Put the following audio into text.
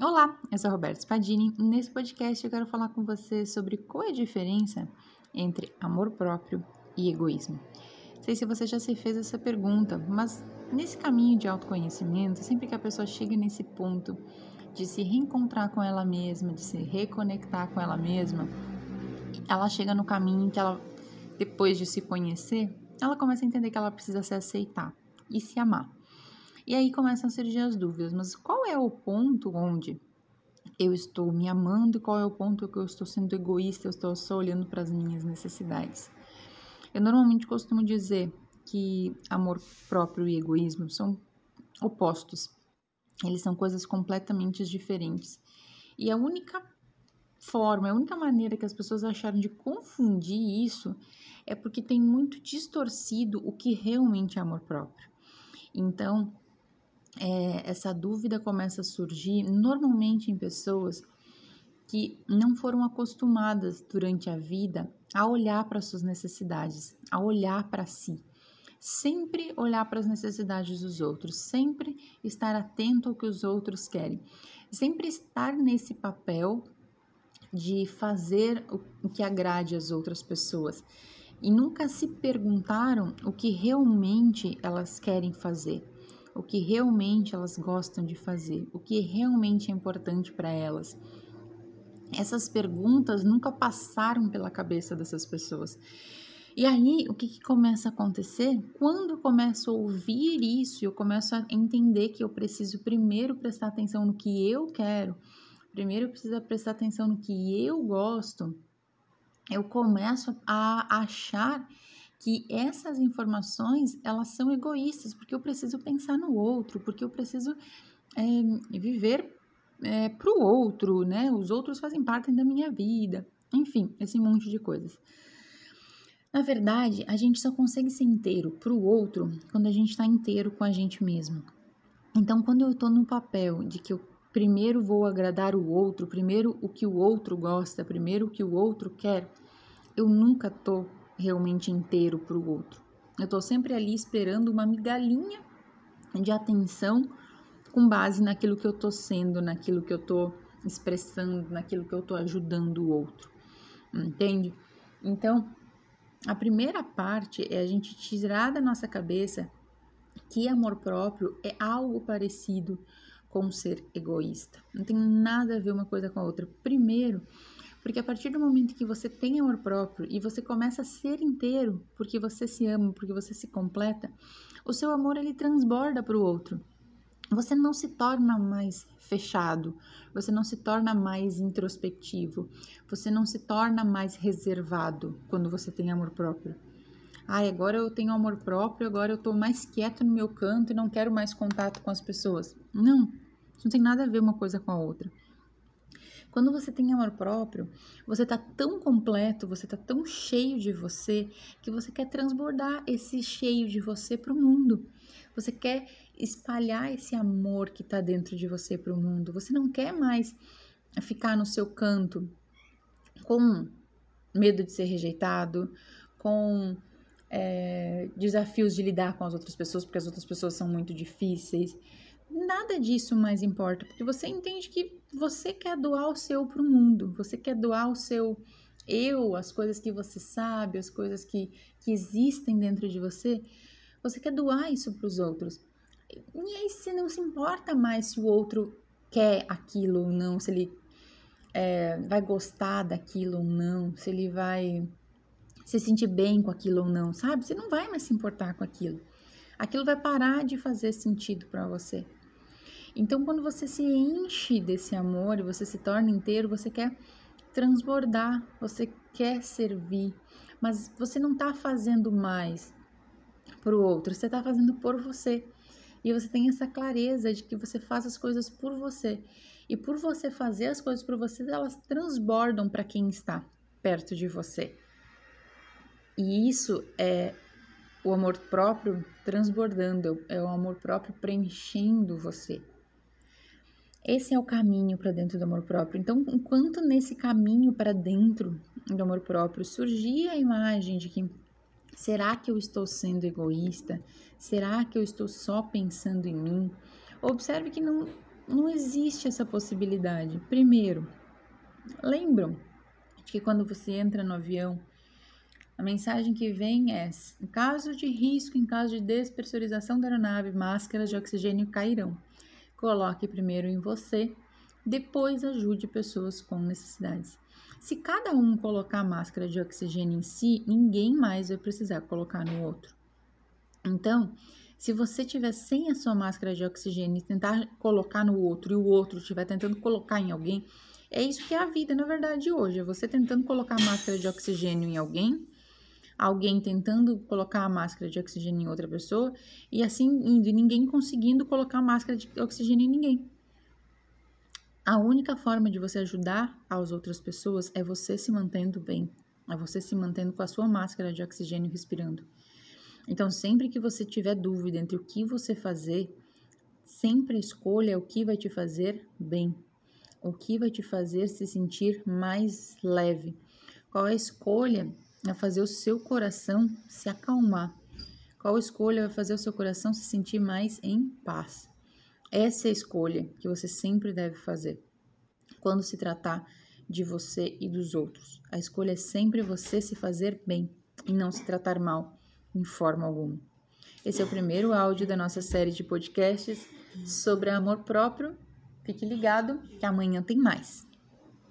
Olá, eu sou Roberta Spadini e nesse podcast eu quero falar com você sobre qual é a diferença entre amor próprio e egoísmo. Sei se você já se fez essa pergunta, mas nesse caminho de autoconhecimento, sempre que a pessoa chega nesse ponto de se reencontrar com ela mesma, de se reconectar com ela mesma, ela chega no caminho que ela, depois de se conhecer, ela começa a entender que ela precisa se aceitar e se amar. E aí começam a surgir as dúvidas, mas qual é o ponto onde eu estou me amando e qual é o ponto que eu estou sendo egoísta, eu estou só olhando para as minhas necessidades? Eu normalmente costumo dizer que amor próprio e egoísmo são opostos. Eles são coisas completamente diferentes. E a única forma, a única maneira que as pessoas acharam de confundir isso é porque tem muito distorcido o que realmente é amor próprio. Então, é, essa dúvida começa a surgir normalmente em pessoas que não foram acostumadas durante a vida a olhar para suas necessidades, a olhar para si. Sempre olhar para as necessidades dos outros, sempre estar atento ao que os outros querem, sempre estar nesse papel de fazer o que agrade as outras pessoas e nunca se perguntaram o que realmente elas querem fazer o que realmente elas gostam de fazer, o que realmente é importante para elas. Essas perguntas nunca passaram pela cabeça dessas pessoas. E aí, o que, que, começa a acontecer? Quando eu começo a ouvir isso, eu começo a entender que eu preciso primeiro prestar atenção no que eu quero, primeiro eu preciso prestar atenção no que eu gosto, eu começo a achar que essas informações elas são egoístas, porque eu preciso pensar no outro, porque eu preciso é, viver é, para o outro, né? Os outros fazem parte da minha vida, enfim, esse monte de coisas. Na verdade, a gente só consegue ser inteiro para o outro quando a gente está inteiro com a gente mesmo. Então, quando eu estou no papel de que eu primeiro vou agradar o outro, primeiro o que o outro gosta, primeiro o que o outro quer, eu nunca estou realmente inteiro para o outro. Eu estou sempre ali esperando uma migalhinha de atenção com base naquilo que eu estou sendo, naquilo que eu estou expressando, naquilo que eu estou ajudando o outro. Entende? Então, a primeira parte é a gente tirar da nossa cabeça que amor próprio é algo parecido com ser egoísta. Não tem nada a ver uma coisa com a outra. Primeiro, porque a partir do momento que você tem amor próprio e você começa a ser inteiro, porque você se ama, porque você se completa, o seu amor ele transborda para o outro. Você não se torna mais fechado, você não se torna mais introspectivo, você não se torna mais reservado quando você tem amor próprio. Ai, agora eu tenho amor próprio, agora eu tô mais quieto no meu canto e não quero mais contato com as pessoas. Não, isso não tem nada a ver uma coisa com a outra. Quando você tem amor próprio, você tá tão completo, você tá tão cheio de você, que você quer transbordar esse cheio de você para o mundo. Você quer espalhar esse amor que tá dentro de você para o mundo. Você não quer mais ficar no seu canto com medo de ser rejeitado, com é, desafios de lidar com as outras pessoas, porque as outras pessoas são muito difíceis nada disso mais importa, porque você entende que você quer doar o seu para o mundo, você quer doar o seu eu, as coisas que você sabe, as coisas que, que existem dentro de você, você quer doar isso para os outros. E aí você não se importa mais se o outro quer aquilo ou não, se ele é, vai gostar daquilo ou não, se ele vai se sentir bem com aquilo ou não, sabe? Você não vai mais se importar com aquilo. Aquilo vai parar de fazer sentido para você. Então, quando você se enche desse amor e você se torna inteiro, você quer transbordar, você quer servir, mas você não está fazendo mais para o outro, você está fazendo por você. E você tem essa clareza de que você faz as coisas por você. E por você fazer as coisas por você, elas transbordam para quem está perto de você. E isso é o amor próprio transbordando, é o amor próprio preenchendo você. Esse é o caminho para dentro do amor próprio. Então, enquanto nesse caminho para dentro do amor próprio surgia a imagem de que será que eu estou sendo egoísta? Será que eu estou só pensando em mim? Observe que não, não existe essa possibilidade. Primeiro, lembram que quando você entra no avião, a mensagem que vem é: em caso de risco, em caso de despressurização da aeronave, máscaras de oxigênio cairão. Coloque primeiro em você, depois ajude pessoas com necessidades. Se cada um colocar máscara de oxigênio em si, ninguém mais vai precisar colocar no outro. Então, se você tiver sem a sua máscara de oxigênio e tentar colocar no outro e o outro estiver tentando colocar em alguém, é isso que é a vida, na verdade, hoje. É você tentando colocar máscara de oxigênio em alguém, alguém tentando colocar a máscara de oxigênio em outra pessoa e assim indo e ninguém conseguindo colocar máscara de oxigênio em ninguém. A única forma de você ajudar as outras pessoas é você se mantendo bem, é você se mantendo com a sua máscara de oxigênio respirando. Então, sempre que você tiver dúvida entre o que você fazer, sempre escolha o que vai te fazer bem, o que vai te fazer se sentir mais leve. Qual é a escolha a fazer o seu coração se acalmar? Qual escolha vai fazer o seu coração se sentir mais em paz? Essa é a escolha que você sempre deve fazer quando se tratar de você e dos outros. A escolha é sempre você se fazer bem e não se tratar mal em forma alguma. Esse é o primeiro áudio da nossa série de podcasts sobre amor próprio. Fique ligado que amanhã tem mais.